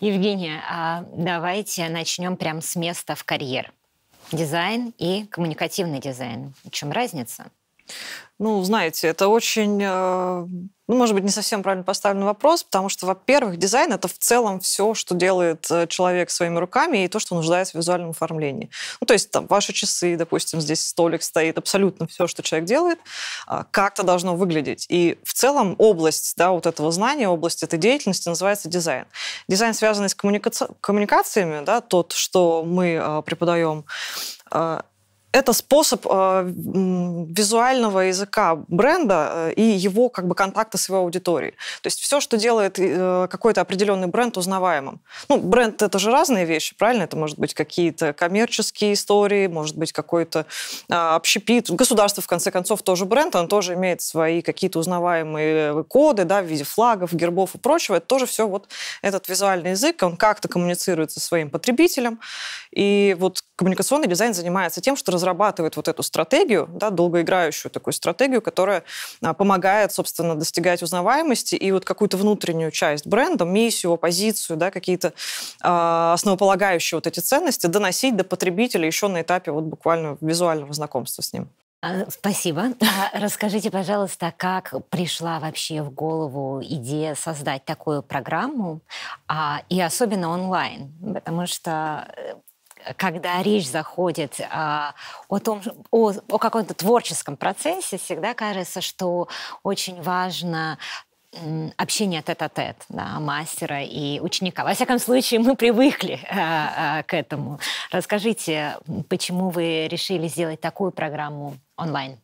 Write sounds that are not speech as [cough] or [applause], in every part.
Евгения, а давайте начнем прямо с места в карьер. Дизайн и коммуникативный дизайн. В чем разница? Ну, знаете, это очень, э, ну, может быть, не совсем правильно поставленный вопрос, потому что, во-первых, дизайн — это в целом все, что делает э, человек своими руками и то, что нуждается в визуальном оформлении. Ну, то есть там ваши часы, допустим, здесь столик стоит, абсолютно все, что человек делает, а, как-то должно выглядеть. И в целом область, да, вот этого знания, область этой деятельности называется дизайн. Дизайн, связанный с коммуника... коммуникациями, да, тот, что мы а, преподаем, это способ э, визуального языка бренда э, и его как бы контакта с его аудиторией. То есть все, что делает э, какой-то определенный бренд узнаваемым. Ну, бренд это же разные вещи, правильно? Это может быть какие-то коммерческие истории, может быть какой-то э, общепит. Государство, в конце концов, тоже бренд, он тоже имеет свои какие-то узнаваемые коды, да, в виде флагов, гербов и прочего. Это тоже все вот этот визуальный язык, он как-то коммуницирует со своим потребителем. И вот коммуникационный дизайн занимается тем, что разрабатывает вот эту стратегию, да, долгоиграющую такую стратегию, которая а, помогает, собственно, достигать узнаваемости и вот какую-то внутреннюю часть бренда, миссию, позицию, да, какие-то э, основополагающие вот эти ценности доносить до потребителя еще на этапе вот буквально визуального знакомства с ним. А, спасибо. Расскажите, пожалуйста, как пришла вообще в голову идея создать такую программу, и особенно онлайн, потому что э, когда речь заходит а, о том, о, о каком-то творческом процессе, всегда кажется, что очень важно общение тет-а-тет да, мастера и ученика. Во всяком случае, мы привыкли а, а, к этому. Расскажите, почему вы решили сделать такую программу онлайн?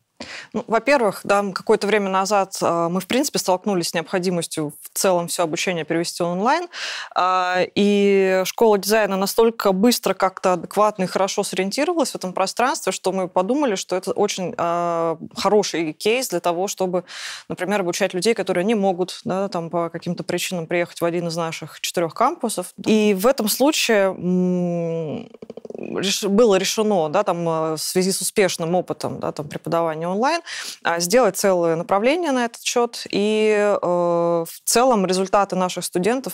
Ну, во-первых, да, какое-то время назад э, мы, в принципе, столкнулись с необходимостью в целом все обучение перевести онлайн. Э, и школа дизайна настолько быстро, как-то адекватно и хорошо сориентировалась в этом пространстве, что мы подумали, что это очень э, хороший кейс для того, чтобы, например, обучать людей, которые не могут да, там, по каким-то причинам приехать в один из наших четырех кампусов. И в этом случае было решено да, там, в связи с успешным опытом да, там, преподавания онлайн, а, сделать целое направление на этот счет. И э, в целом результаты наших студентов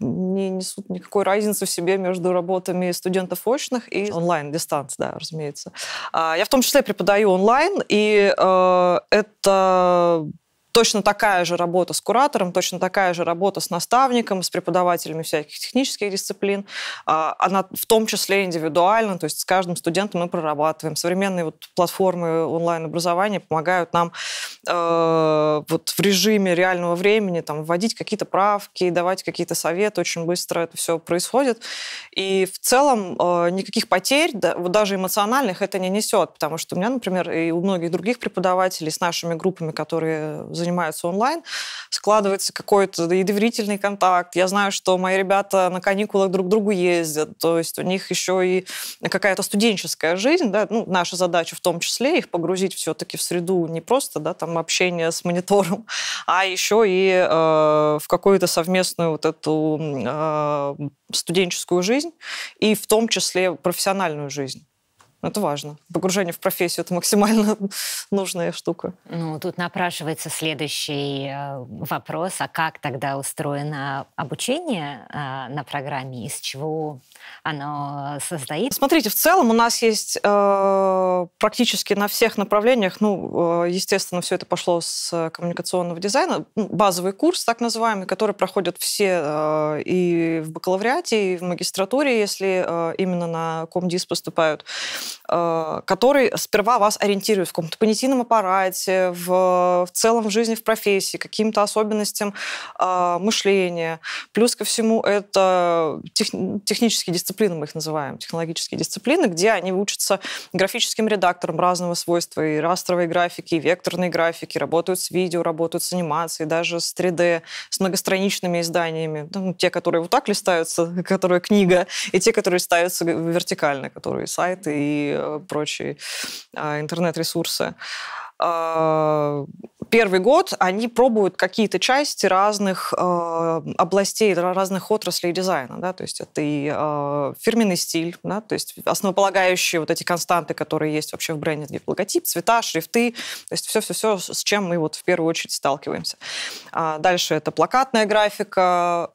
не несут никакой разницы в себе между работами студентов очных и онлайн, дистанц, да, разумеется. А, я в том числе преподаю онлайн, и э, это точно такая же работа с куратором, точно такая же работа с наставником, с преподавателями всяких технических дисциплин. А, она в том числе индивидуально, то есть с каждым студентом мы прорабатываем. Современные вот платформы онлайн-образования помогают нам э, вот в режиме реального времени там, вводить какие-то правки, давать какие-то советы. Очень быстро это все происходит. И в целом э, никаких потерь, да, вот даже эмоциональных, это не несет, потому что у меня, например, и у многих других преподавателей с нашими группами, которые занимаются онлайн, складывается какой-то и доверительный контакт. Я знаю, что мои ребята на каникулах друг к другу ездят, то есть у них еще и какая-то студенческая жизнь, да, ну, наша задача в том числе их погрузить все-таки в среду не просто, да, там общение с монитором, а еще и э, в какую-то совместную вот эту э, студенческую жизнь и в том числе профессиональную жизнь. Это важно. Погружение в профессию – это максимально [laughs] нужная штука. Ну, тут напрашивается следующий э, вопрос. А как тогда устроено обучение э, на программе? Из чего оно состоит? Смотрите, в целом у нас есть э, практически на всех направлениях, ну, э, естественно, все это пошло с коммуникационного дизайна, ну, базовый курс, так называемый, который проходят все э, и в бакалавриате, и в магистратуре, если э, именно на комдис поступают. Э, который сперва вас ориентирует в каком-то понятийном аппарате, в, в целом в жизни, в профессии, каким-то особенностям э, мышления. Плюс ко всему это тех, технические дисциплины, мы их называем, технологические дисциплины, где они учатся графическим редактором разного свойства, и растровой графики, и векторной графики, работают с видео, работают с анимацией, даже с 3D, с многостраничными изданиями. Ну, те, которые вот так листаются, [laughs] которые книга, и те, которые ставятся вертикально, которые сайты и Э, прочие а, интернет-ресурсы а, первый год они пробуют какие-то части разных э, областей, разных отраслей дизайна. Да? То есть это и фирменный стиль, да? то есть основополагающие вот эти константы, которые есть вообще в бренде, логотип, цвета, шрифты, то есть все-все-все, с чем мы вот в первую очередь сталкиваемся. А дальше это плакатная графика,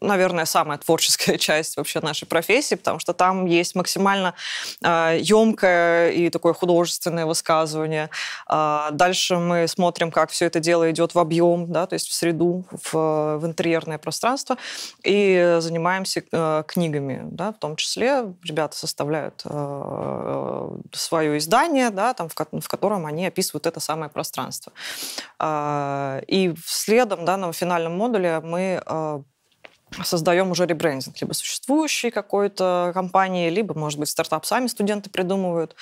наверное, самая творческая [laughs] часть вообще нашей профессии, потому что там есть максимально э, емкое и такое художественное высказывание. Э, дальше мы смотрим, как все это дело идет в объем, да, то есть в среду, в, в интерьерное пространство, и занимаемся э, книгами, да, в том числе ребята составляют э, свое издание, да, там, в, в котором они описывают это самое пространство. Э, и следом, да, на финальном модуле мы э, создаем уже ребрендинг либо существующей какой-то компании, либо, может быть, стартап сами студенты придумывают.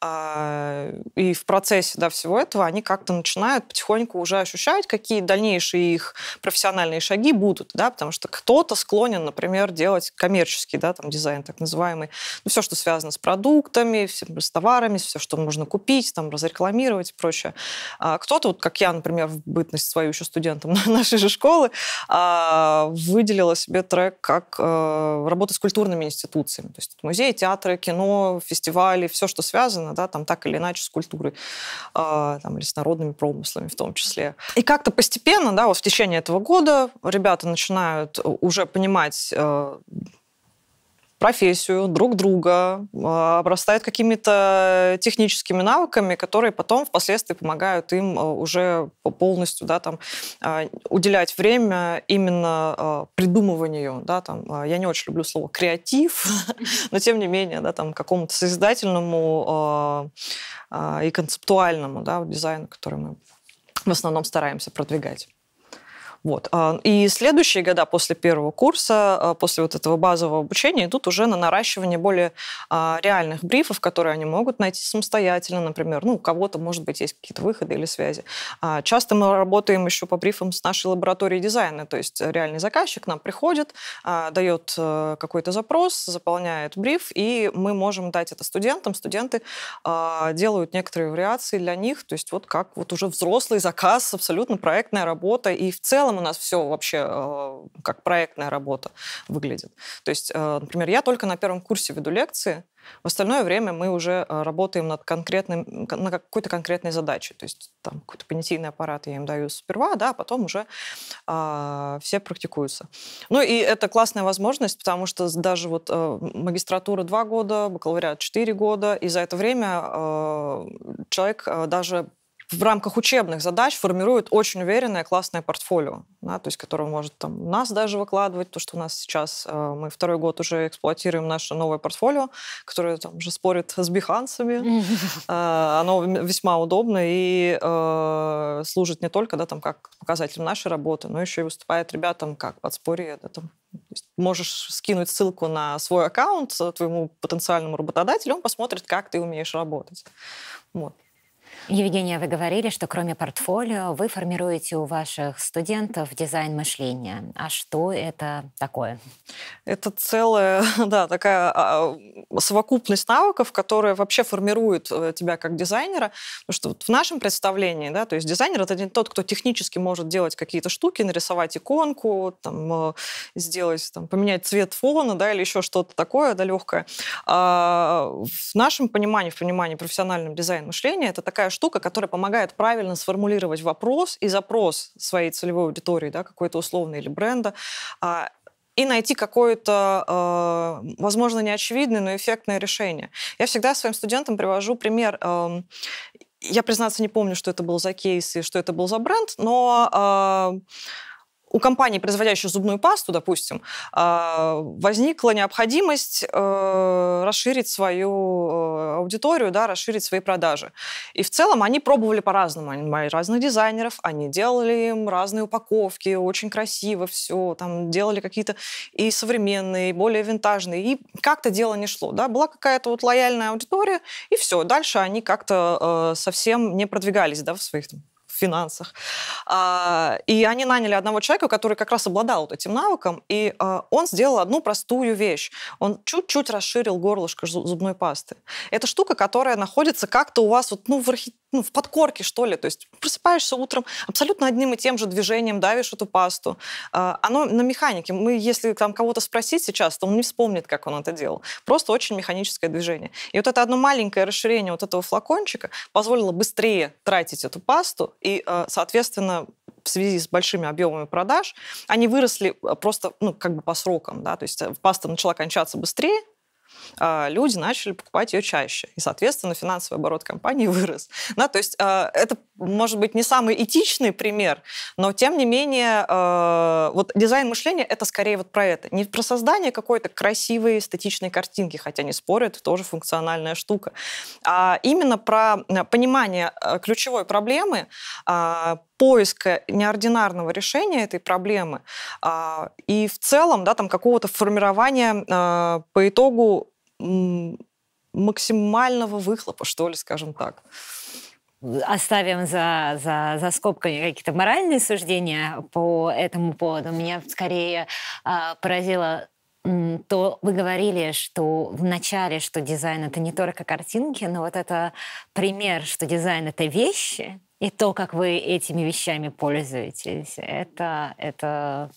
А, и в процессе да, всего этого они как-то начинают потихоньку уже ощущать, какие дальнейшие их профессиональные шаги будут, да, потому что кто-то склонен, например, делать коммерческий да, там, дизайн, так называемый, ну, все, что связано с продуктами, с товарами, все, что можно купить, там, разрекламировать и прочее. А кто-то, вот как я, например, в бытность свою еще студентом [laughs] нашей же школы, а, выделила себе трек как э, работа с культурными институциями, то есть музеи, театры, кино, фестивали, все, что связано да, там так или иначе с культурой, э, там, или с народными промыслами в том числе. И как-то постепенно, да, вот в течение этого года ребята начинают уже понимать э, профессию, друг друга, а, обрастают какими-то техническими навыками, которые потом впоследствии помогают им а, уже полностью да, там, а, уделять время именно придумыванию. Да, там, я не очень люблю слово креатив, [laughs] но тем не менее да, там, какому-то созидательному и концептуальному да, дизайну, который мы в основном стараемся продвигать. Вот. А, и следующие года после первого курса, а, после вот этого базового обучения, идут уже на наращивание более а, реальных брифов, которые они могут найти самостоятельно, например. Ну, у кого-то, может быть, есть какие-то выходы или связи. Часто мы работаем еще по брифам с нашей лабораторией дизайна, то есть реальный заказчик нам приходит, дает э, какой-то запрос, заполняет бриф, и мы можем дать это студентам. Студенты делают некоторые вариации для них, то есть вот как вот уже взрослый заказ, абсолютно проектная работа, и в целом целом у нас все вообще э, как проектная работа выглядит. То есть, э, например, я только на первом курсе веду лекции, в остальное время мы уже э, работаем над конкретным, на какой-то конкретной задачей. То есть там какой-то понятийный аппарат я им даю сперва, да, а потом уже а, все практикуются. Ну и это классная возможность, потому что даже вот а, магистратура два года, бакалавриат четыре года, и за это время а, человек а, даже в рамках учебных задач формирует очень уверенное классное портфолио, да, то есть которое может там, нас даже выкладывать, то, что у нас сейчас, э, мы второй год уже эксплуатируем наше новое портфолио, которое там уже спорит с бихансами. [laughs] Э, оно весьма удобно и э, служит не только да, там, как показателем нашей работы, но еще и выступает ребятам как подспорье. Да, там, можешь скинуть ссылку на свой аккаунт твоему потенциальному работодателю, он посмотрит, как ты умеешь работать. Вот. Евгения, вы говорили, что кроме портфолио вы формируете у ваших студентов дизайн мышления. А что это такое? Это целая, [laughs] да, такая а, совокупность навыков, которая вообще формирует э, тебя как дизайнера. Потому что вот в нашем представлении, да, то есть дизайнер это не тот, кто технически может делать какие-то штуки, нарисовать иконку, там, э, сделать, там, поменять цвет фона, да, или еще что-то такое, да, легкое. А в нашем понимании, в понимании профессионального дизайна мышления, это такая штука, которая помогает правильно сформулировать вопрос и запрос своей целевой аудитории, да, какой-то условный или бренда, а, и найти какое-то, э, возможно, неочевидное, но эффектное решение. Я всегда своим студентам привожу пример. Эм, я, признаться, не помню, что это был за кейс и что это был за бренд, но э, у компании, производящей зубную пасту, допустим, а, возникла необходимость э, расширить свою э, аудиторию, да, расширить свои продажи. И в целом они пробовали по-разному. Они нанимали разных дизайнеров, они делали им разные упаковки, очень красиво все, там делали какие-то и современные, и более винтажные, и как-то дело не шло. Да? Была какая-то вот лояльная аудитория, и все. Дальше они как-то э, совсем не продвигались да, в своих там, финансах. А, и они наняли одного человека, который как раз обладал вот этим навыком, и а, он сделал одну простую вещь. Он чуть-чуть расширил горлышко зубной пасты. Это штука, которая находится как-то у вас вот, ну, в, архи... ну, в подкорке, что ли. То есть просыпаешься утром, абсолютно одним и тем же движением давишь эту пасту. А, оно на механике. Мы, если там кого-то спросить сейчас, то он не вспомнит, как он это делал. Просто очень механическое движение. И вот это одно маленькое расширение вот этого флакончика позволило быстрее тратить эту пасту и, э, соответственно, в связи с большими объемами продаж, они выросли просто, ну, как бы по срокам, да, то есть паста начала кончаться быстрее, люди начали покупать ее чаще. И, соответственно, финансовый оборот компании [laughs] вырос. Да, то есть а, это, может быть, не самый этичный пример, но, тем не менее, а, вот дизайн мышления — это скорее вот про это. Не про создание какой-то красивой эстетичной картинки, хотя не спорю, это тоже функциональная штука, а именно про понимание ключевой проблемы, поиска неординарного решения этой проблемы и в целом да, там, какого-то формирования по итогу максимального выхлопа, что ли, скажем так. Оставим за, за, за скобками какие-то моральные суждения по этому поводу. Меня скорее э, поразило то вы говорили, что в начале, что дизайн это не только картинки, но вот это пример, что дизайн это вещи, и то, как вы этими вещами пользуетесь, это, это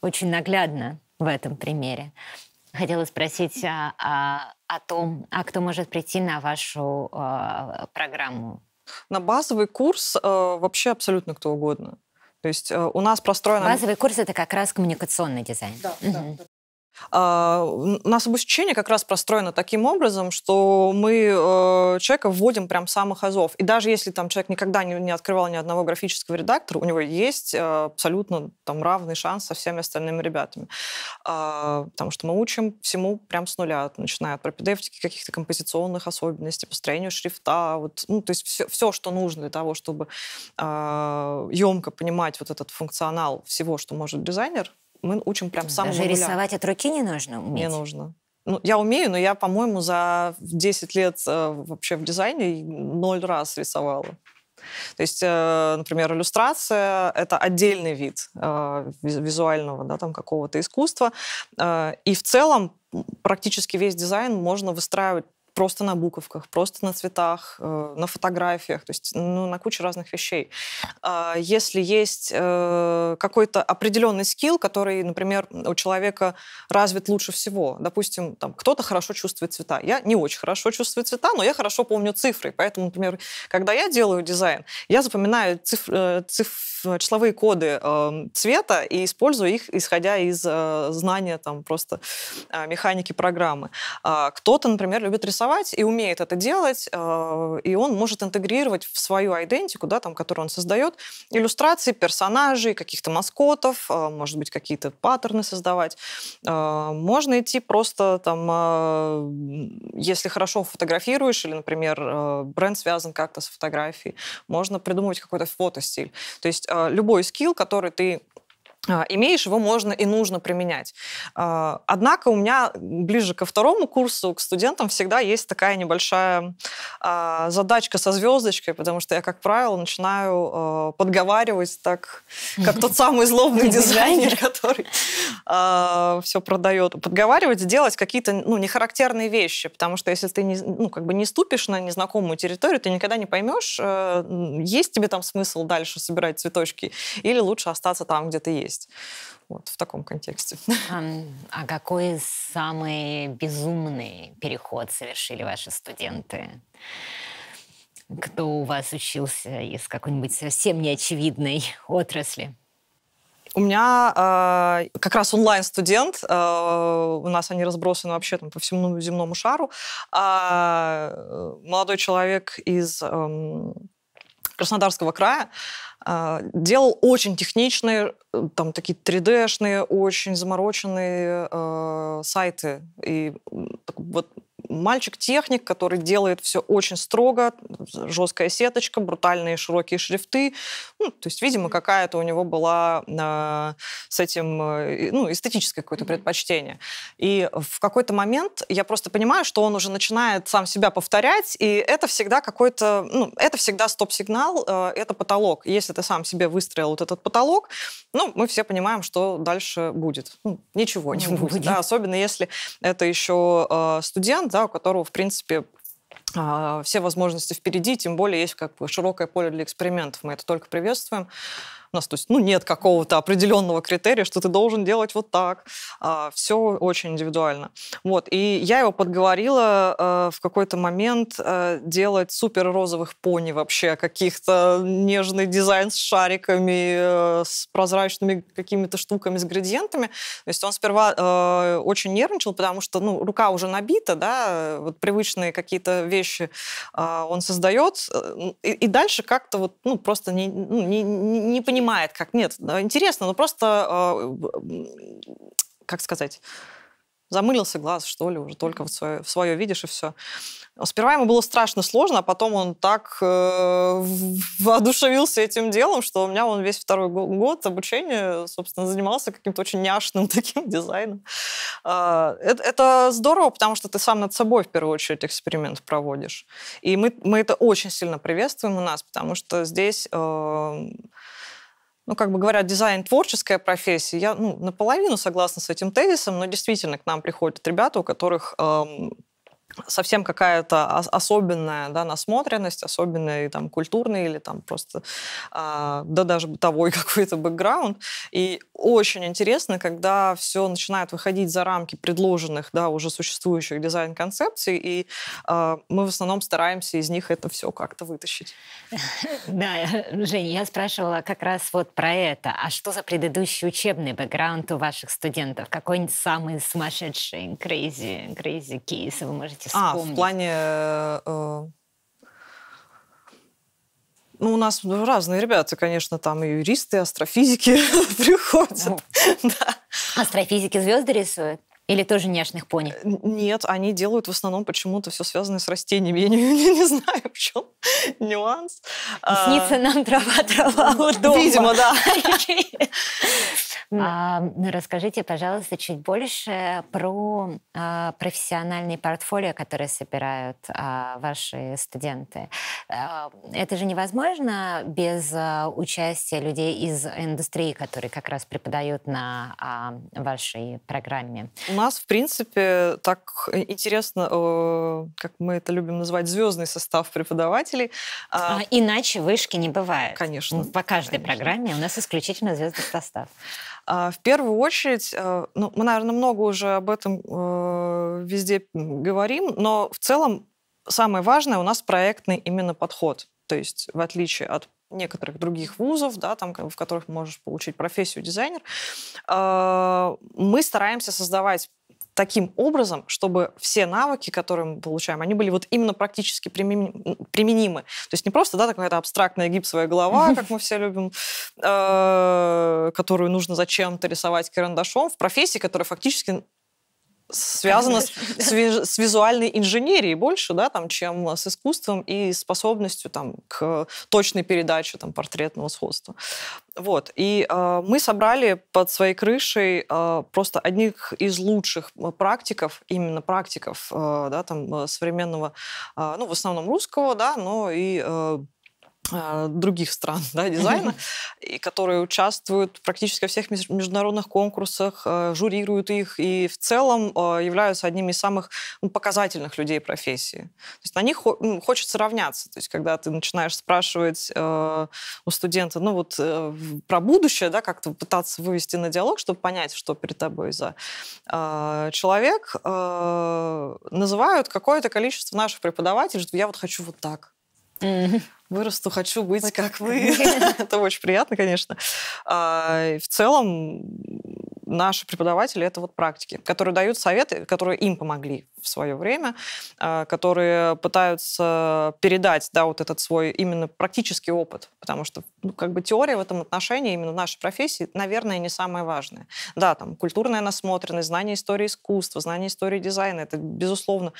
очень наглядно в этом примере. Хотела спросить а, а, о том, а кто может прийти на вашу а, программу? На базовый курс а, вообще абсолютно кто угодно. То есть а, у нас простроено... Базовый курс это как раз коммуникационный дизайн. Да, угу. да, а, у нас обучение как раз простроено таким образом, что мы э, человека вводим прям самых азов. И даже если там человек никогда не, не открывал ни одного графического редактора, у него есть э, абсолютно там равный шанс со всеми остальными ребятами. А, потому что мы учим всему прям с нуля, начиная от пропедевтики, каких-то композиционных особенностей, построению шрифта, вот, ну, то есть все, все, что нужно для того, чтобы емко а, понимать вот этот функционал всего, что может дизайнер, мы учим прям с самого Даже нуля. рисовать от руки не нужно уметь? Не нужно. Ну, я умею, но я, по-моему, за 10 лет э, вообще в дизайне ноль раз рисовала. То есть, э, например, иллюстрация — это отдельный вид э, визуального да, там, какого-то искусства. Э, и в целом практически весь дизайн можно выстраивать просто на буковках, просто на цветах, э, на фотографиях, то есть ну, на куче разных вещей. А если есть э, какой-то определенный скилл, который, например, у человека развит лучше всего, допустим, там кто-то хорошо чувствует цвета. Я не очень хорошо чувствую цвета, но я хорошо помню цифры, поэтому, например, когда я делаю дизайн, я запоминаю циф, э, числовые коды э, цвета и использую их, исходя из э, знания там просто э, механики программы. А кто-то, например, любит рисовать и умеет это делать, э, и он может интегрировать в свою идентику, да, там, которую он создает, иллюстрации персонажей, каких-то маскотов, э, может быть, какие-то паттерны создавать. Э, можно идти просто там, если хорошо фотографируешь, или, например, бренд связан как-то с фотографией, можно придумывать какой-то фотостиль. То есть любой скилл, который ты имеешь, его можно и нужно применять. А, однако у меня ближе ко второму курсу к студентам всегда есть такая небольшая а, задачка со звездочкой, потому что я, как правило, начинаю подговаривать так, как тот самый злобный дизайнер, который все продает. Подговаривать, делать какие-то ну, нехарактерные вещи, потому что если ты не, ну, как бы не ступишь на незнакомую территорию, ты никогда не поймешь, э, есть тебе там смысл дальше собирать цветочки или лучше остаться там, где ты есть есть. Вот в таком контексте. [laughs] А, а какой самый безумный переход совершили ваши студенты? Кто у вас учился из какой-нибудь совсем неочевидной [laughs] отрасли? У меня э, как раз онлайн-студент, э, у нас они разбросаны вообще там по всему земному шару. А молодой человек из э, Краснодарского края делал очень техничные, э, там такие 3D-шные, очень замороченные э, сайты. И вот мальчик-техник, который делает все очень строго, жесткая сеточка, брутальные широкие шрифты. Ну, то есть, видимо, какая-то у него была э, с этим э, ну, эстетическое какое-то предпочтение. И в какой-то момент я просто понимаю, что он уже начинает сам себя повторять, и это всегда какой-то, ну, это всегда стоп-сигнал, э, это потолок. Если ты сам себе выстроил вот этот потолок, ну, мы все понимаем, что дальше будет. Ну, ничего не, не будет. будет. Да, особенно если это еще э, студент, да, у которого, в принципе, а, все возможности впереди, тем более есть как бы широкое поле для экспериментов. Мы это только приветствуем. Нас, то есть, ну, нет какого-то определенного критерия, что ты должен делать вот так. А, все очень индивидуально. Вот. И я его подговорила э, в какой-то момент э, делать супер розовых пони вообще, каких-то нежный дизайн с шариками, э, с прозрачными какими-то штуками, с градиентами. То есть он сперва очень нервничал, потому что, ну, рука уже набита, да, вот привычные какие-то вещи он создает, и, и дальше как-то вот, ну, просто не, ну, не, не понимает, как нет. Интересно, но просто, э, как сказать, замылился глаз, что ли, уже только в свое, свое видишь, и все. Сперва ему было страшно сложно, а потом он так э, воодушевился этим делом, что у меня он весь второй год обучения, собственно, занимался каким-то очень няшным [laughs] таким дизайном. Э, это, это здорово, потому что ты сам над собой в первую очередь эксперимент проводишь. И мы, мы это очень сильно приветствуем у нас, потому что здесь... Э, ну, как бы говорят, дизайн творческая профессия. Я ну, наполовину согласна с этим тезисом, но действительно к нам приходят ребята, у которых эм, совсем какая-то особенная да, насмотренность, особенный там культурный или там просто, а, да даже бытовой [laughs] какой-то бэкграунд. И очень интересно, когда все начинает выходить за рамки предложенных, да, уже существующих дизайн-концепций, и а, мы в основном стараемся из них это все как-то вытащить. [laughs] Да, Женя, я спрашивала как раз вот про это. А что за предыдущий учебный бэкграунд у ваших студентов? Какой самый сумасшедший, crazy, crazy кейс вы можете можете вспомнить? А, в плане... Э, ну, у нас разные ребята, конечно, там и юристы, и астрофизики [laughs] приходят. Астрофизики звезды рисуют? Или тоже няшных пони? Э, нет, они делают в основном почему-то все связанное с растениями. [laughs] Я не, не, не знаю, в чем нюанс. Снится а... нам трава, трава у дома. Видимо, да. [laughs] А, расскажите, пожалуйста, чуть больше про а, профессиональные портфолио, которые собирают а, ваши студенты. А, это же невозможно без а, участия людей из индустрии, которые как раз преподают на а, вашей программе. У нас, в принципе, так интересно, э, как мы это любим называть, звездный состав преподавателей. А, иначе вышки не бывает. Конечно. По каждой конечно. программе у нас исключительно звездный состав. А, в первую очередь, э, ну, мы, наверное, много уже об этом э, везде говорим, но в целом самое важное у нас проектный именно подход. То есть, в отличие от некоторых других вузов, да, там, в которых можешь получить профессию дизайнер, э, мы стараемся создавать таким образом, чтобы все навыки, которые мы получаем, они были вот именно практически применимы. То есть не просто, да, какая-то абстрактная гипсовая голова, как мы все любим, э, которую нужно зачем-то рисовать карандашом, в профессии, которая фактически связано с, с, визуальной инженерией больше, да, там, чем с искусством и способностью там, к точной передаче там, портретного сходства. Вот. И э, мы собрали под своей крышей э, просто одних из лучших практиков, именно практиков э, да, там, современного, э, ну, в основном русского, да, но и э, других стран [laughs] да, дизайна, и которые участвуют практически во всех международных конкурсах, а, журируют их и в целом а, являются одними из самых ну, показательных людей профессии. То есть на них ну, хочется равняться. То есть когда ты начинаешь спрашивать у студента, ну вот э, про будущее, да, как-то пытаться вывести на диалог, чтобы понять, что перед тобой за человек, называют какое-то количество наших преподавателей, что я вот хочу вот так. Mm-hmm вырасту, хочу быть вот как вы. [laughs] Это очень приятно, конечно. А, в целом, наши преподаватели — это вот практики, которые дают советы, которые им помогли в свое время, а, которые пытаются передать, да, вот этот свой именно практический опыт, потому что, ну, как бы теория в этом отношении, именно нашей профессии, наверное, не самое важное. Да, там, культурная насмотренность, знание истории искусства, знание истории дизайна, это, безусловно,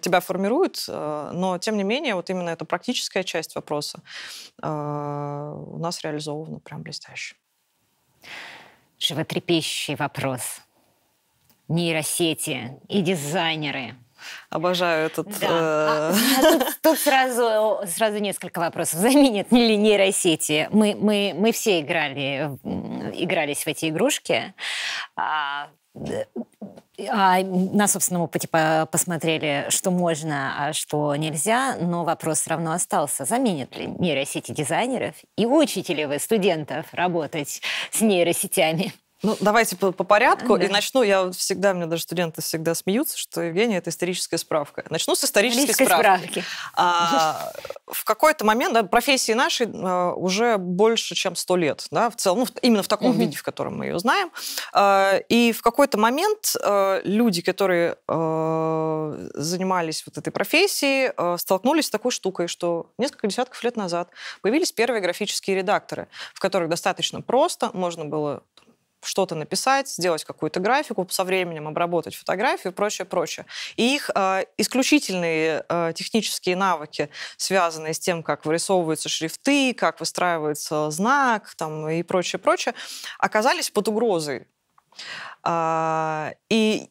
тебя формирует, а, но, тем не менее, вот именно эта практическая часть вопроса а, у нас реализована прям блестяще животрепещущий вопрос. Нейросети и дизайнеры. Обожаю этот... Да. Э... А, а тут, тут сразу, сразу несколько вопросов. Заменят ли нейросети? Мы, мы, мы все играли, игрались в эти игрушки. А, А на собственном опыте посмотрели, что можно, а что нельзя, но вопрос все равно остался. Заменят ли нейросети дизайнеров и учите ли вы студентов работать с нейросетями? Ну, давайте по, по порядку. Ага. И начну, я всегда, мне даже студенты всегда смеются, что Евгения – это историческая справка. Начну с исторической справки. справки. А, в какой-то момент да, профессии нашей а, уже больше, чем сто лет, да, в целом, ну, именно в таком угу. виде, в котором мы ее знаем. А, и в какой-то момент а, люди, которые а, занимались вот этой профессией, а, столкнулись с такой штукой, что несколько десятков лет назад появились первые графические редакторы, в которых достаточно просто можно было что-то написать, сделать какую-то графику, со временем обработать фотографию и прочее, прочее. И их э, исключительные э, технические навыки, связанные с тем, как вырисовываются шрифты, как выстраивается знак там, и прочее, прочее, оказались под угрозой. Э, и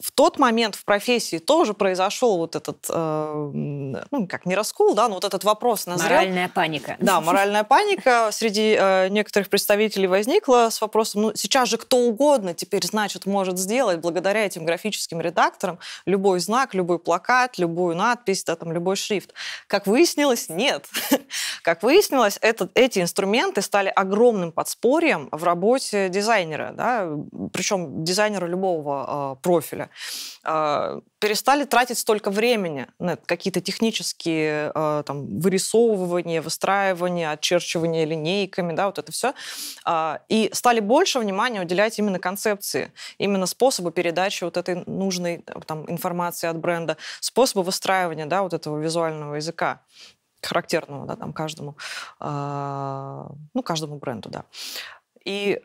в тот момент в профессии тоже произошел вот этот, э, ну, как не раскол, да, но вот этот вопрос назрел. Моральная паника. Да, моральная паника среди э, некоторых представителей возникла с вопросом, ну, сейчас же кто угодно теперь, значит, может сделать благодаря этим графическим редакторам любой знак, любой плакат, любую надпись, да, там, любой шрифт. Как выяснилось, нет. [laughs] Как выяснилось, этот, эти инструменты стали огромным подспорьем в работе дизайнера, да, причем дизайнера любого э, профиля профиля, а, перестали тратить столько времени на какие-то технические а, там, вырисовывания, выстраивания, отчерчивания линейками, да, вот это все, а, и стали больше внимания уделять именно концепции, именно способу передачи вот этой нужной там, информации от бренда, способу выстраивания да, вот этого визуального языка характерного да, там, каждому, ну, каждому бренду, да. И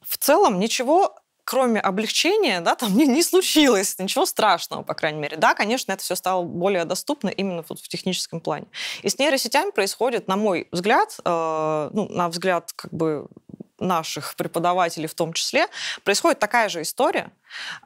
в целом ничего кроме облегчения, да, там [laughs] не, не случилось ничего страшного, по крайней мере. Да, конечно, это все стало более доступно именно вот в техническом плане. И с нейросетями происходит, на мой взгляд, э, ну, на взгляд как бы наших преподавателей в том числе, происходит такая же история,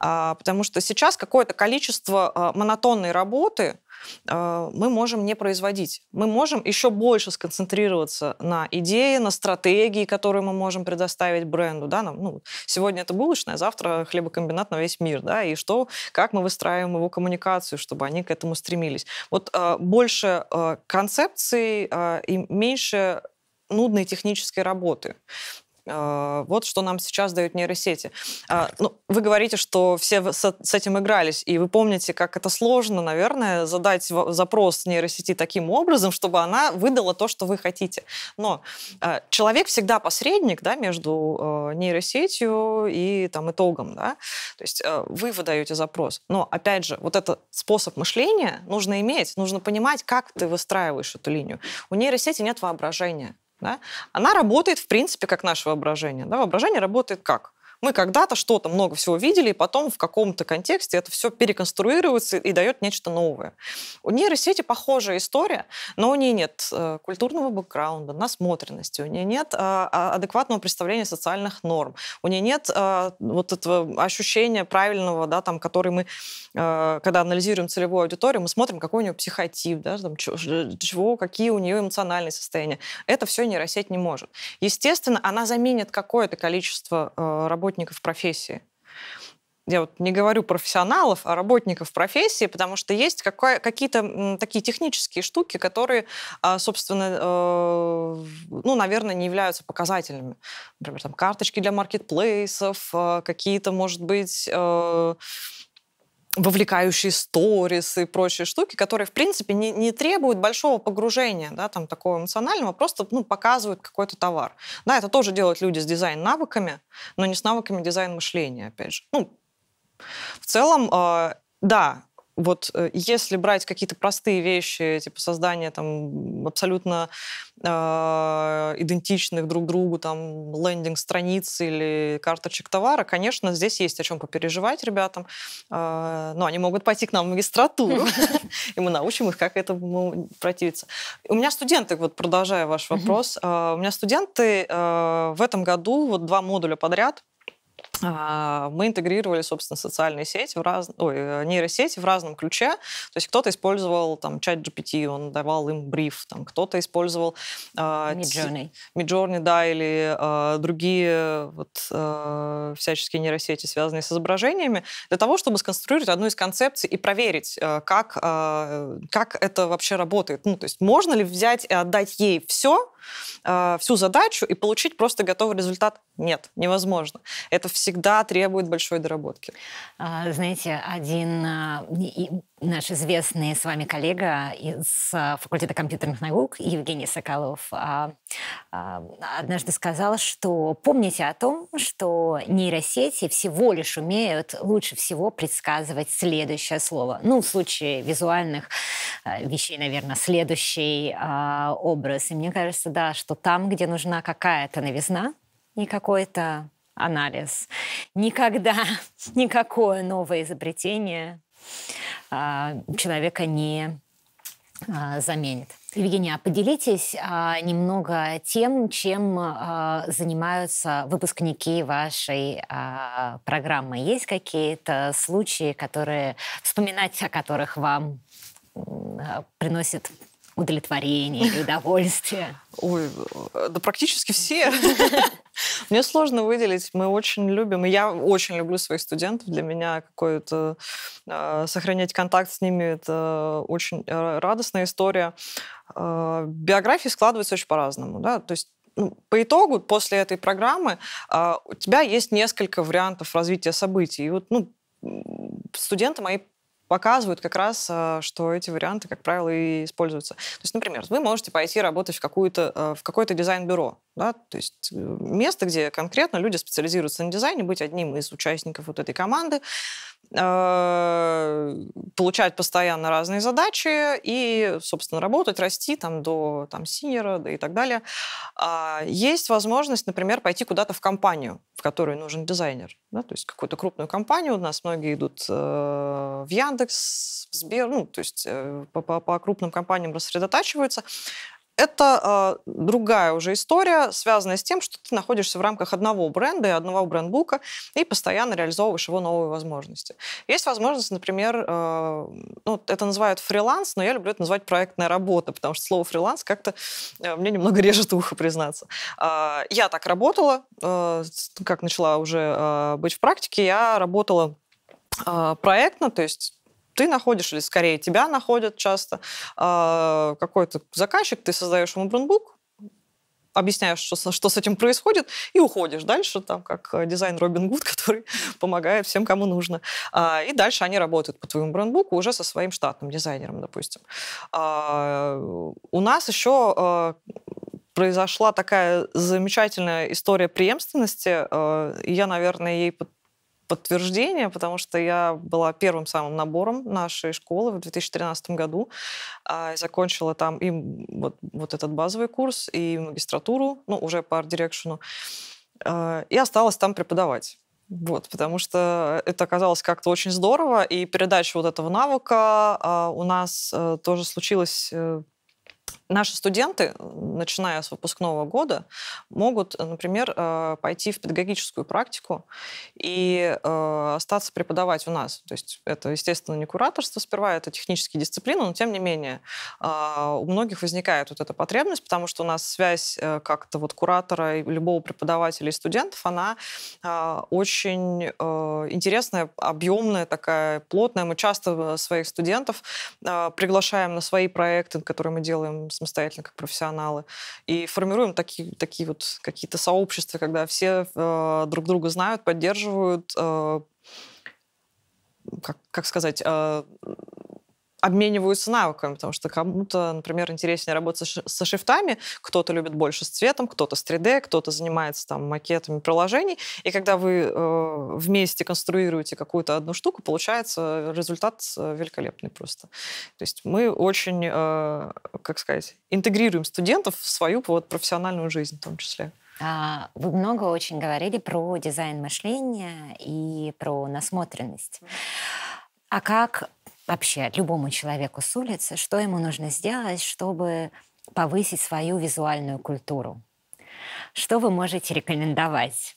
э, потому что сейчас какое-то количество э, монотонной работы, а, мы можем не производить. Мы можем еще больше сконцентрироваться на идее, на стратегии, которые мы можем предоставить бренду. Да? Нам, ну, сегодня это булочная, завтра хлебокомбинат на весь мир. Да? И что, как мы выстраиваем его коммуникацию, чтобы они к этому стремились. Вот э, больше э, концепций и меньше нудной технической работы. А, вот что нам сейчас дают нейросети. А, ну, вы говорите, что все с этим игрались, и вы помните, как это сложно, наверное, задать запрос нейросети таким образом, чтобы она выдала то, что вы хотите. Но а, человек всегда посредник да, между нейросетью и там, итогом. Да? То есть вы выдаете запрос. Но, опять же, вот этот способ мышления нужно иметь, нужно понимать, как ты выстраиваешь эту линию. У нейросети нет воображения да, она работает, в принципе, как наше воображение. Да? Воображение работает как? Мы когда-то что-то много всего видели, и потом в каком-то контексте это все переконструируется и дает нечто новое. У нейросети похожая история, но у нее нет э, культурного бэкграунда, насмотренности, у нее нет а, адекватного представления социальных норм, у нее нет а, вот этого ощущения правильного, да, там, который мы, а, когда анализируем целевую аудиторию, мы смотрим, какой у нее психотип, да, там, чего, какие у нее эмоциональные состояния. Это все нейросеть не может. Естественно, она заменит какое-то количество работ работников профессии. Я вот не говорю профессионалов, а работников профессии, потому что есть какие-то такие технические штуки, которые, а, собственно, э, ну, наверное, не являются показательными. Например, там карточки для маркетплейсов, а, какие-то, может быть, э, вовлекающие сторис и прочие штуки, которые, в принципе, не, не требуют большого погружения, да, там, такого эмоционального, просто, ну, показывают какой-то товар. Да, это тоже делают люди с дизайн-навыками, но не с навыками дизайн-мышления, опять же. Ну, в целом, э, да, вот э, если брать какие-то простые вещи, типа создания там абсолютно э, идентичных друг другу там лендинг-страниц или карточек товара, конечно, здесь есть о чем попереживать ребятам. Э, но они могут пойти к нам в магистратуру, [laughs] [laughs] и мы научим их, как этому противиться. У меня студенты, вот продолжая ваш вопрос, э, у меня студенты в этом году вот два модуля подряд а, мы интегрировали, собственно, социальные сети в раз... Ой, э, нейросети в разном ключе. То есть кто-то использовал там чат GPT, он давал им бриф, там кто-то использовал uh, Midjourney. Midjourney, да, или uh, другие вот uh, всяческие нейросети, связанные с изображениями, для того, чтобы сконструировать одну из концепций и проверить, uh, как, uh, как это вообще работает. Ну, то есть можно ли взять и отдать ей все, всю задачу и получить просто готовый результат? Нет, невозможно. Это всегда требует большой доработки. А, знаете, один а, наш известный с вами коллега из а, факультета компьютерных наук Евгений Соколов однажды сказал, что помните о том, что нейросети всего лишь умеют лучше всего предсказывать следующее слово. Ну, в случае визуальных вещей, наверное, следующий образ. И мне кажется, да, что там, где нужна какая-то новизна, не какой-то анализ. Никогда [laughs] никакое новое изобретение а, человека не а, заменит. Евгения, поделитесь а, немного тем, чем а, занимаются выпускники вашей а, программы. Есть какие-то случаи, которые вспоминать о которых вам а, приносит удовлетворение или удовольствие? Ой, да практически все. [laughs] Мне сложно выделить. Мы очень любим, я очень люблю своих студентов. Для меня какое-то э, сохранять контакт с ними это очень э, радостная история. Э, биографии складываются очень по-разному, да, то есть ну, по итогу, после этой программы, э, у тебя есть несколько вариантов развития событий. И вот, ну, студенты мои показывают как раз, э, что эти варианты, как правило, и используются. То есть, например, вы можете пойти работать в, какую-то, э, в какое-то дизайн-бюро, да, то есть э, место, где конкретно люди специализируются на дизайне, быть одним из участников вот этой команды, получать постоянно разные задачи и, собственно, работать, расти там до там, синера да, и так далее. А, есть возможность, например, пойти куда-то в компанию, в которой нужен дизайнер. Да, то есть какую-то крупную компанию. У нас многие идут в Яндекс, в Сбер, ну, то есть э, по, по, по крупным компаниям рассредотачиваются. Это э, другая уже история, связанная с тем, что ты находишься в рамках одного бренда и одного брендбука и постоянно реализовываешь его новые возможности. Есть возможность, например, э, ну, это называют фриланс, но я люблю это называть проектная работа, потому что слово фриланс как-то э, мне немного режет ухо, признаться. Э, я так работала, э, как начала уже э, быть в практике, я работала проектно, то есть ты находишь, или скорее тебя находят часто, а, какой-то заказчик, ты создаешь ему брендбук, объясняешь, что, что с этим происходит, и уходишь дальше, там, как э, дизайн Робин Гуд, [laughs] который помогает всем, кому нужно. А, и дальше они работают по твоему брендбуку уже со своим штатным дизайнером, допустим. А, у нас еще э, произошла такая замечательная история преемственности, э, я, наверное, ей подтверждение, потому что я была первым самым набором нашей школы в 2013 году. А, закончила там и вот, вот этот базовый курс, и магистратуру, ну, уже по арт-дирекшену, а, и осталась там преподавать. Вот, потому что это оказалось как-то очень здорово, и передача вот этого навыка а, у нас э, тоже случилась э, Наши студенты, начиная с выпускного года, могут, например, э, пойти в педагогическую практику и э, остаться преподавать у нас. То есть это, естественно, не кураторство сперва, это технические дисциплины, но тем не менее а, у многих возникает вот эта потребность, потому что у нас связь э, как-то вот куратора и любого преподавателя и студентов, она очень интересная, объемная такая, плотная. Мы часто своих студентов приглашаем на свои проекты, которые мы делаем самостоятельно как профессионалы. И формируем такие, такие вот какие-то сообщества, когда все э, друг друга знают, поддерживают, э, как, как сказать, э, обмениваются навыками, потому что кому-то, например, интереснее работать со шрифтами, кто-то любит больше с цветом, кто-то с 3D, кто-то занимается там макетами приложений, и когда вы э, вместе конструируете какую-то одну штуку, получается результат э, великолепный просто. То есть мы очень, э, как сказать, интегрируем студентов в свою вот, профессиональную жизнь в том числе. А, вы много очень говорили про дизайн мышления и про насмотренность. А как вообще любому человеку с улицы, что ему нужно сделать, чтобы повысить свою визуальную культуру? Что вы можете рекомендовать?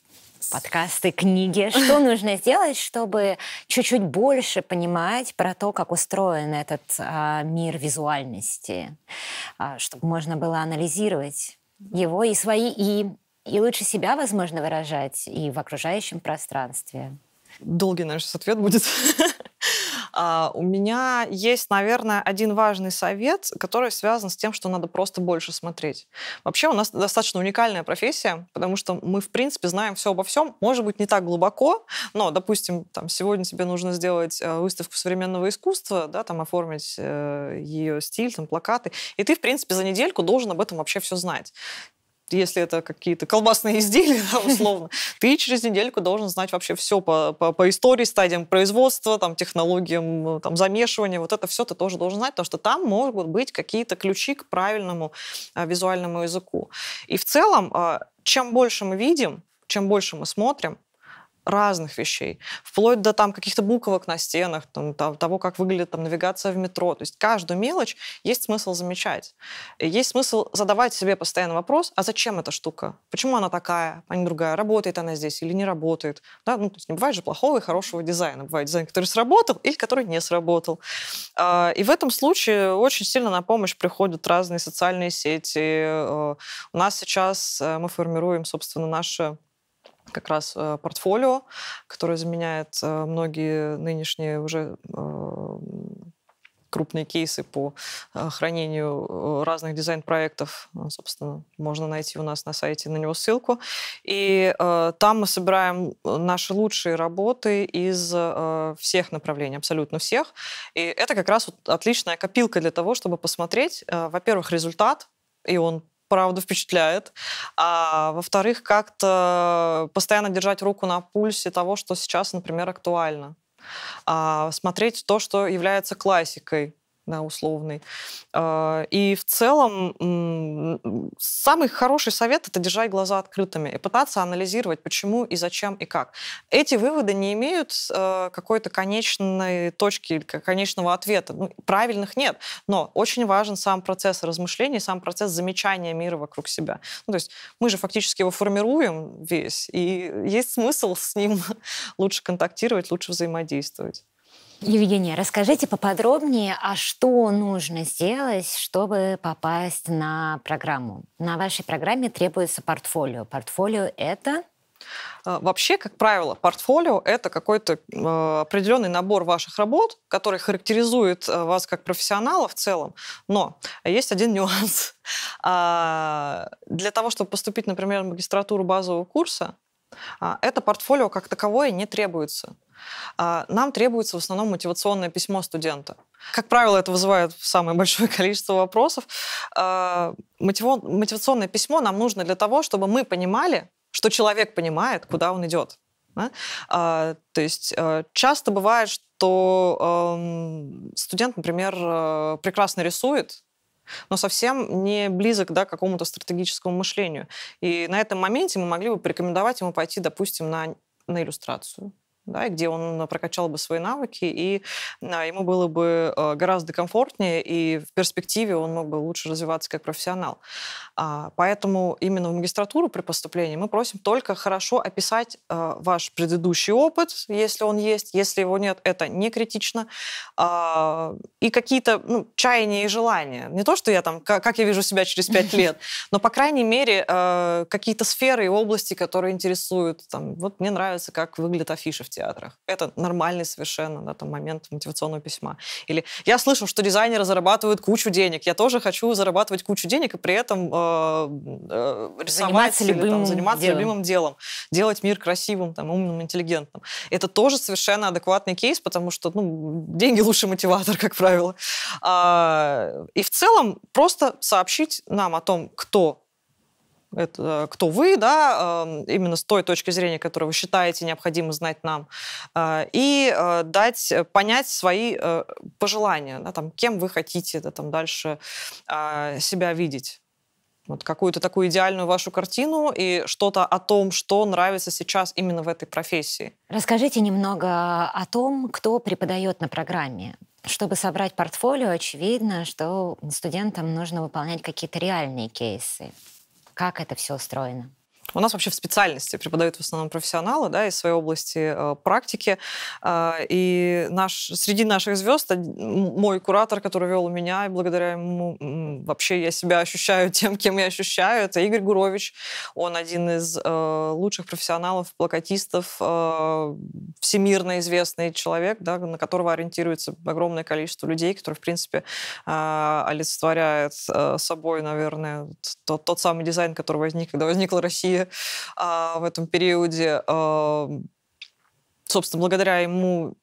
подкасты, книги. Что [laughs] нужно сделать, чтобы чуть-чуть больше понимать про то, как устроен этот а, мир визуальности, а, чтобы можно было анализировать его и свои, и, и лучше себя, возможно, выражать и в окружающем пространстве? Долгий наш ответ будет. [laughs] А, у меня есть, наверное, один важный совет, который связан с тем, что надо просто больше смотреть. Вообще у нас достаточно уникальная профессия, потому что мы, в принципе, знаем все обо всем. Может быть, не так глубоко, но, допустим, там, сегодня тебе нужно сделать э, выставку современного искусства, да, там, оформить э, ее стиль, там, плакаты, и ты, в принципе, за недельку должен об этом вообще все знать если это какие-то колбасные [laughs] изделия, да, [laughs] условно, ты через недельку должен знать вообще все по, по, по истории, стадиям производства, там, технологиям там, замешивания. Вот это все ты тоже должен знать, потому что там могут быть какие-то ключи к правильному а, визуальному языку. И в целом, а, чем больше мы видим, чем больше мы смотрим, разных вещей, вплоть до там каких-то буквок на стенах, там, того, как выглядит там навигация в метро. То есть каждую мелочь есть смысл замечать. Есть смысл задавать себе постоянно вопрос, а зачем эта штука? Почему она такая, а не другая? Работает она здесь или не работает? Да? Ну, то есть не бывает же плохого и хорошего дизайна. Бывает дизайн, который сработал или который не сработал. А, и в этом случае очень сильно на помощь приходят разные социальные сети. Э, у нас сейчас э, мы формируем, собственно, наше как раз э, портфолио, которое заменяет э, многие нынешние уже э, крупные кейсы по хранению разных дизайн-проектов. Собственно, можно найти у нас на сайте на него ссылку. И там мы собираем наши лучшие работы из всех направлений, абсолютно всех. И это как раз отличная копилка для того, чтобы посмотреть, во-первых, результат, и он правда впечатляет. А во-вторых, как-то постоянно держать руку на пульсе того, что сейчас, например, актуально. А смотреть то, что является классикой да, условный. А, и в целом самый хороший совет — это держать глаза открытыми и пытаться анализировать, почему и зачем и как. Эти выводы не имеют э, какой-то конечной точки, конечного ответа. Ну, правильных нет, но очень важен сам процесс размышлений, сам процесс замечания мира вокруг себя. Ну, то есть мы же фактически его формируем весь, и есть смысл с ним [laughs] лучше контактировать, лучше взаимодействовать. Евгения, расскажите поподробнее, а что нужно сделать, чтобы попасть на программу? На вашей программе требуется портфолио. Портфолио — это а, Вообще, как правило, портфолио — это какой-то э, определенный набор ваших работ, который характеризует э, вас как профессионала в целом. Но есть один [laughs] нюанс. А, для того, чтобы поступить, например, в магистратуру базового курса, а, это портфолио как таковое не требуется. А, нам требуется в основном мотивационное письмо студента. Как правило, это вызывает самое большое [laughs] количество вопросов. А, мотивационное письмо нам нужно для того, чтобы мы понимали, что человек понимает, куда он идет. А, то есть часто бывает, что эм, студент, например, э, прекрасно рисует, но совсем не близок да, к какому-то стратегическому мышлению. И на этом моменте мы могли бы порекомендовать ему пойти, допустим, на, на иллюстрацию да, где он прокачал бы свои навыки, и а, ему было бы э, гораздо комфортнее, и в перспективе он мог бы лучше развиваться как профессионал. А, поэтому именно в магистратуру при поступлении мы просим только хорошо описать э, ваш предыдущий опыт, если он есть, если его нет, это не критично, а, и какие-то ну, чаяния и желания. Не то, что я там, как я вижу себя через пять [laughs] лет, но, по крайней мере, э, какие-то сферы и области, которые интересуют. Там, вот мне нравится, как выглядят афиши в театрах. Это нормальный совершенно да, там, момент мотивационного письма. Или я слышал, что дизайнеры зарабатывают кучу денег. Я тоже хочу зарабатывать кучу денег и при этом э, э, рисовать заниматься, или, любым, там, заниматься делом. любимым делом. Делать мир красивым, там, умным, интеллигентным. Это тоже совершенно адекватный кейс, потому что ну, деньги лучший мотиватор, как правило. А, и в целом просто сообщить нам о том, кто это кто вы, да, именно с той точки зрения, которую вы считаете необходимо знать нам, а, и э, дать понять свои э, пожелания, да, там, кем вы хотите да, там, дальше себя видеть. Вот какую-то такую идеальную вашу картину и что-то о том, что нравится сейчас именно в этой профессии. Расскажите немного о том, кто преподает на программе. Чтобы собрать портфолио, очевидно, что студентам нужно выполнять какие-то реальные кейсы. Как это все устроено? У нас вообще в специальности преподают в основном профессионалы да, из своей области э, практики. Э, и наш, среди наших звезд мой куратор, который вел меня, и благодаря ему вообще я себя ощущаю [laughs] тем, кем я ощущаю, это Игорь Гурович. Он один из э, лучших профессионалов, плакатистов, всемирно известный человек, да, на которого ориентируется огромное количество людей, которые, в принципе, олицетворяет собой, наверное, тот, тот самый дизайн, который возник, когда возникла Россия а, в этом периоде. А, собственно, благодаря ему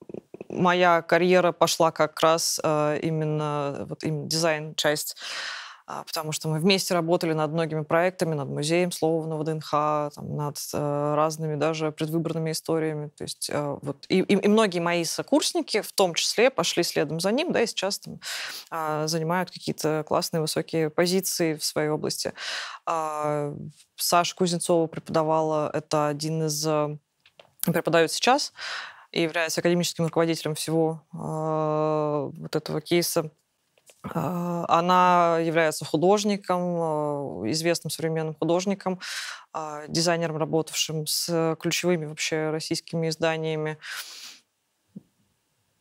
моя карьера пошла как раз а, именно вот именно дизайн-часть потому что мы вместе работали над многими проектами, над музеем слова на ВДНХ, там, над э, разными даже предвыборными историями. То есть э, вот и, и, и многие мои сокурсники, в том числе, пошли следом за ним, да, и сейчас там э, занимают какие-то классные высокие позиции в своей области. Э, Саша Кузнецова преподавала, это один из э, преподает сейчас и является академическим руководителем всего э, вот этого кейса а, она является художником, а, известным современным художником, а, дизайнером, работавшим с ключевыми вообще российскими изданиями.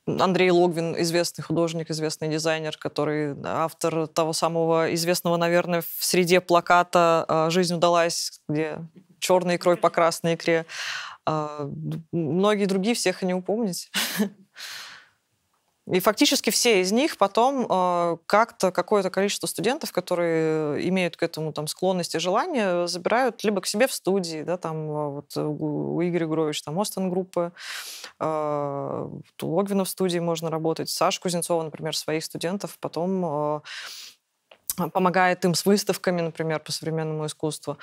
Андрей Логвин, известный художник, известный дизайнер, который автор того самого известного, наверное, в среде плаката «Жизнь удалась», где черная икрой по красной икре. Многие другие, всех и не упомнить. [laughs] И фактически все из них потом э, как-то какое-то количество студентов, которые имеют к этому там склонность и желание, забирают либо к себе в студии, да, там э, вот у Игоря Гуровича там Остен группы, э, Логвина в студии можно работать, Саша Кузнецова, например, своих студентов потом э, помогает им с выставками, например, по современному искусству.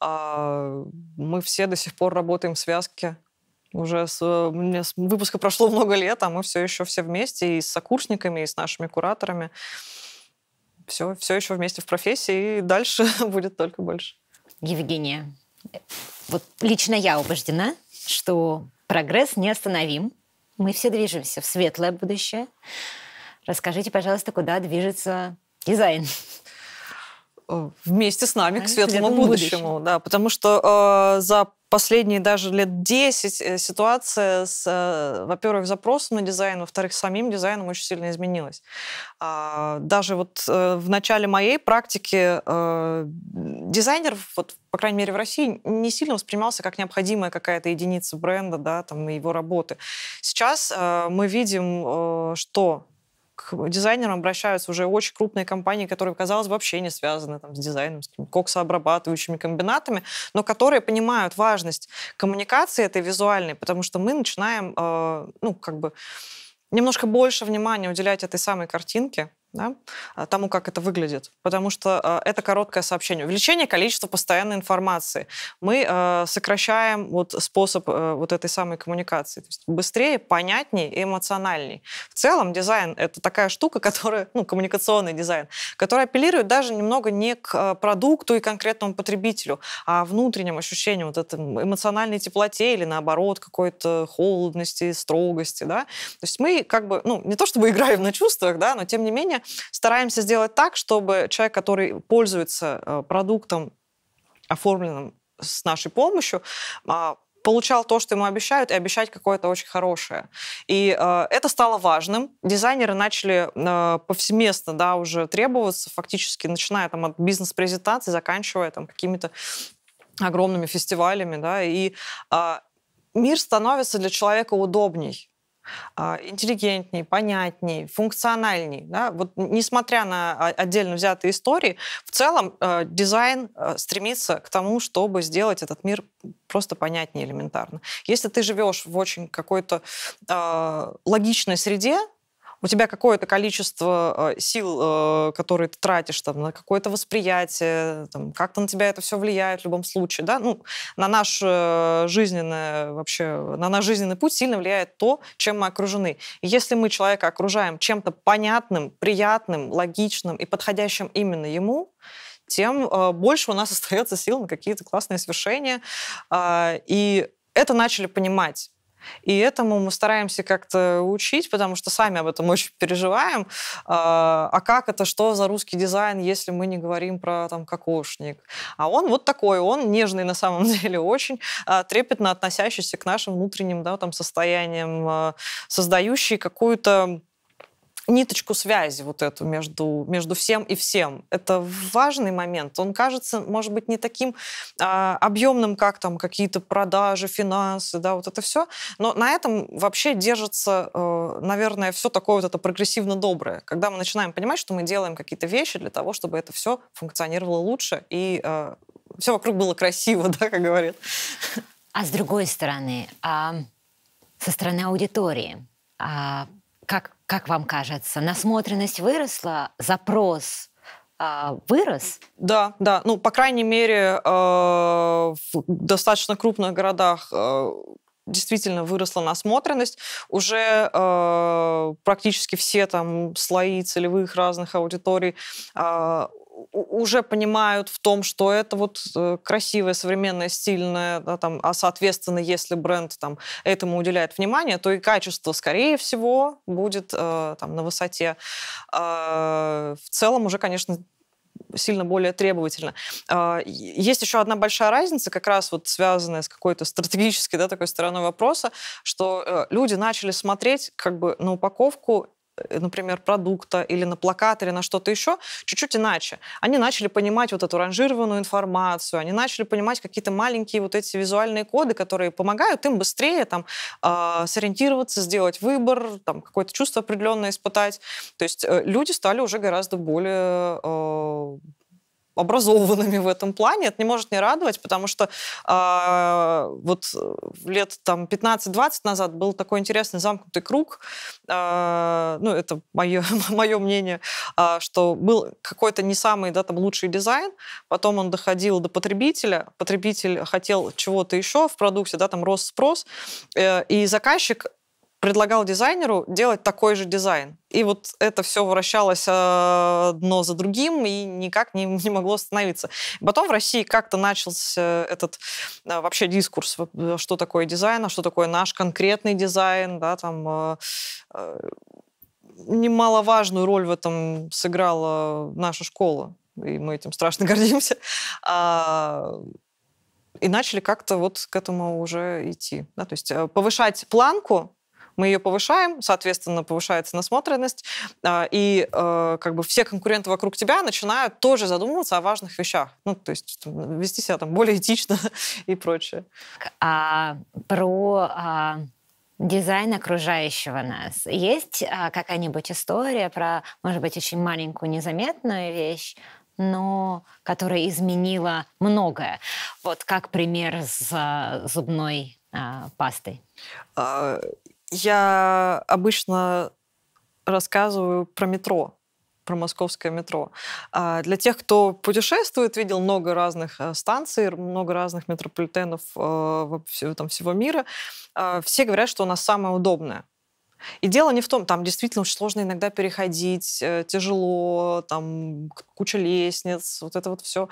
А, мы все до сих пор работаем в связке уже с, мне с выпуска прошло много лет, а мы все еще все вместе и с сокурсниками, и с нашими кураторами. Все, все еще вместе в профессии, и дальше [laughs] будет только больше. Евгения, вот лично я убеждена, что прогресс неостановим. Мы все движемся в светлое будущее. Расскажите, пожалуйста, куда движется дизайн? Э, вместе с нами к светлому будущему, будущему, да, потому что э, за последние даже лет 10 э, ситуация с, э, во-первых, запросом на дизайн, во-вторых, самим дизайном очень сильно изменилась. А, даже вот э, в начале моей практики дизайнер, вот, по крайней мере, в России, не сильно воспринимался как необходимая какая-то единица бренда, да, там, и его работы. Сейчас мы видим, что к дизайнерам обращаются уже очень крупные компании, которые, казалось вообще не связаны там, с дизайном, с коксообрабатывающими комбинатами, но которые понимают важность коммуникации этой визуальной, потому что мы начинаем, э, ну, как бы, немножко больше внимания уделять этой самой картинке, да, а, тому, как это выглядит. Потому что э, это короткое сообщение. Увеличение количества постоянной информации. Мы э, сокращаем вот способ вот этой самой коммуникации. То есть быстрее, понятнее и эмоциональней. В целом дизайн — это такая штука, [laughs] которая, ну, коммуникационный дизайн, который апеллирует даже немного не к продукту и конкретному потребителю, а внутренним ощущением вот этой эмоциональной теплоте или, наоборот, какой-то холодности, строгости, да. То есть мы как бы, ну, не то чтобы [laughs] играем на чувствах, да, но тем не менее стараемся сделать так, чтобы человек, который пользуется э, продуктом, оформленным с нашей помощью, а, получал то, что ему обещают, и обещать какое-то очень хорошее. И э, это стало важным. Дизайнеры начали э, повсеместно да, уже требоваться, фактически начиная там, от бизнес-презентаций, заканчивая там, какими-то огромными фестивалями. Да, и э, мир становится для человека удобней. А, интеллигентней, понятней, функциональней. Да? Вот несмотря на отдельно взятые истории, в целом э, дизайн э, стремится к тому, чтобы сделать этот мир просто понятнее элементарно. Если ты живешь в очень какой-то э, логичной среде, у тебя какое-то количество э, сил, э, которые ты тратишь там, на какое-то восприятие, там, как-то на тебя это все влияет в любом случае, да, ну, на наш э, жизненный вообще, на наш жизненный путь сильно влияет то, чем мы окружены. И если мы человека окружаем чем-то понятным, приятным, логичным и подходящим именно ему, тем больше у нас [laughs] остается сил на какие-то классные свершения. А, и это начали понимать И этому мы стараемся как-то учить, потому что сами об этом [laughs] очень переживаем. А, а как это, что за русский дизайн, если мы не говорим про там кокошник? А он вот такой, он нежный на самом [laughs] деле, очень а, трепетно относящийся к нашим внутренним да, там, состояниям, а, создающий какую-то ниточку связи вот эту между, между всем и всем. Это важный момент. Он кажется, может быть, не таким а, объемным, как там какие-то продажи, финансы, да, вот это все. Но на этом вообще держится, э, наверное, все такое вот это прогрессивно доброе. Когда мы начинаем понимать, что мы делаем какие-то вещи для того, чтобы это все функционировало лучше и э, все вокруг было красиво, [laughs] да, как говорят. А с другой стороны, а, со стороны аудитории, а, как, как вам кажется, насмотренность выросла, запрос э, вырос? Да, да. Ну, по крайней мере, э, в достаточно крупных городах э, действительно выросла насмотренность. Уже э, практически все там слои целевых разных аудиторий э, уже понимают в том, что это вот э, красивое, современное, стильное, да, там, а соответственно, если бренд там, этому уделяет внимание, то и качество, скорее всего, будет э, там, на высоте. Э, в целом уже, конечно, сильно более требовательно. А, есть еще одна большая разница, как раз вот связанная с какой-то стратегической да, такой стороной вопроса, что э, люди начали смотреть как бы на упаковку например, продукта или на плакат, или на что-то еще, чуть-чуть иначе. Они начали понимать вот эту ранжированную информацию, они начали понимать какие-то маленькие вот эти визуальные коды, которые помогают им быстрее там э, сориентироваться, сделать выбор, там какое-то чувство определенное испытать. То есть э, люди стали уже гораздо более э, образованными в этом плане. Это не может не радовать, потому что э, вот лет там 15-20 назад был такой интересный замкнутый круг, э, ну, это мое, [laughs] мое мнение, э, что был какой-то не самый да, там, лучший дизайн, потом он доходил до потребителя, потребитель хотел чего-то еще в продукте, да, там рос спрос, э, и заказчик предлагал дизайнеру делать такой же дизайн. И вот это все вращалось э, одно за другим и никак не, не могло остановиться. Потом в России как-то начался этот э, вообще дискурс, что такое дизайн, а что такое наш конкретный дизайн, да, там э, немаловажную роль в этом сыграла наша школа, и мы этим страшно [laughs] гордимся. А, и начали как-то вот к этому уже идти. Да? То есть повышать планку мы ее повышаем, соответственно, повышается насмотренность, а, и э, как бы все конкуренты вокруг тебя начинают тоже задумываться о важных вещах. Ну, то есть вести себя там более этично [laughs] и прочее. А про а, дизайн окружающего нас. Есть а, какая-нибудь история про, может быть, очень маленькую незаметную вещь, но которая изменила многое. Вот как пример с а, зубной а, пастой. Я обычно рассказываю про метро, про московское метро. А для тех, кто путешествует, видел много разных э, станций, много разных метрополитенов э, там, всего мира, а, все говорят, что у нас самое удобное. И дело не в том, там действительно очень сложно иногда переходить, э, тяжело, там куча лестниц, вот это вот все,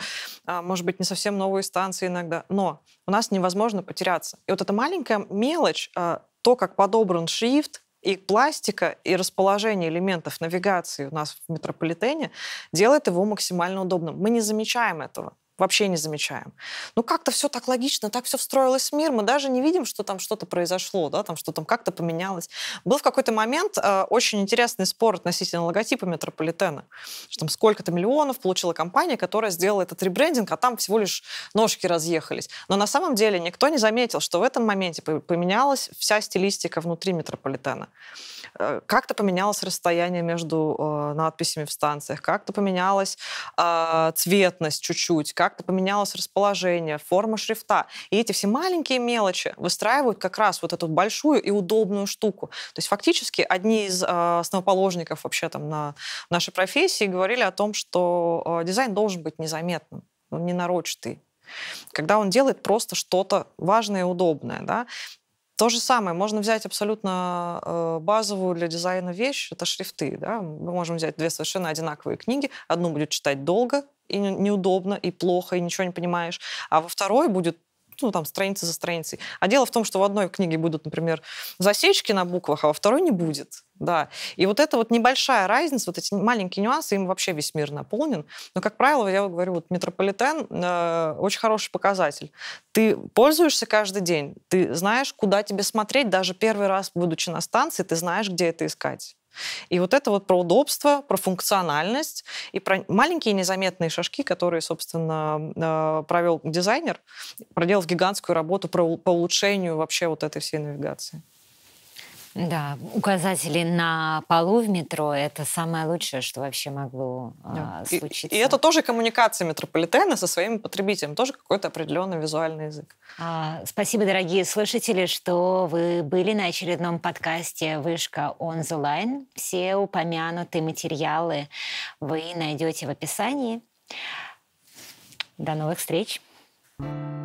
а, может быть, не совсем новые станции иногда, но у нас невозможно потеряться. И вот эта маленькая мелочь, то, как подобран шрифт, и пластика, и расположение элементов навигации у нас в метрополитене делает его максимально удобным. Мы не замечаем этого вообще не замечаем. Ну, как-то все так логично, так все встроилось в мир, мы даже не видим, что там что-то произошло, да, там что там как-то поменялось. Был в какой-то момент э, очень интересный спор относительно логотипа метрополитена, что там сколько-то миллионов получила компания, которая сделала этот ребрендинг, а там всего лишь ножки разъехались. Но на самом деле никто не заметил, что в этом моменте поменялась вся стилистика внутри метрополитена. Э, как-то поменялось расстояние между э, надписями в станциях, как-то поменялась э, цветность чуть-чуть, как-то поменялось расположение, форма шрифта. И эти все маленькие мелочи выстраивают как раз вот эту большую и удобную штуку. То есть фактически одни из основоположников вообще там на нашей профессии говорили о том, что дизайн должен быть незаметным, не нарочатый когда он делает просто что-то важное и удобное. Да? То же самое, можно взять абсолютно э, базовую для дизайна вещь, это шрифты. Да? Мы можем взять две совершенно одинаковые книги, одну будет читать долго и неудобно, и плохо, и ничего не понимаешь, а во второй будет ну, там, страницы за страницей. А дело в том, что в одной книге будут, например, засечки на буквах, а во второй не будет. Да. И вот эта вот небольшая разница, вот эти маленькие нюансы, им вообще весь мир наполнен. Но, как правило, я говорю, вот метрополитен э, очень хороший показатель. Ты пользуешься каждый день, ты знаешь, куда тебе смотреть, даже первый раз, будучи на станции, ты знаешь, где это искать. И вот это вот про удобство, про функциональность и про маленькие незаметные шажки, которые, собственно, э, провел дизайнер, проделав гигантскую работу по улучшению вообще вот этой всей навигации. Да, указатели на полу в метро – это самое лучшее, что вообще могло да. а, случиться. И, и это тоже коммуникация метрополитена со своими потребителями, тоже какой-то определенный визуальный язык. А, спасибо, дорогие слушатели, что вы были на очередном подкасте «Вышка on the line». Все упомянутые материалы вы найдете в описании. До новых встреч! thank you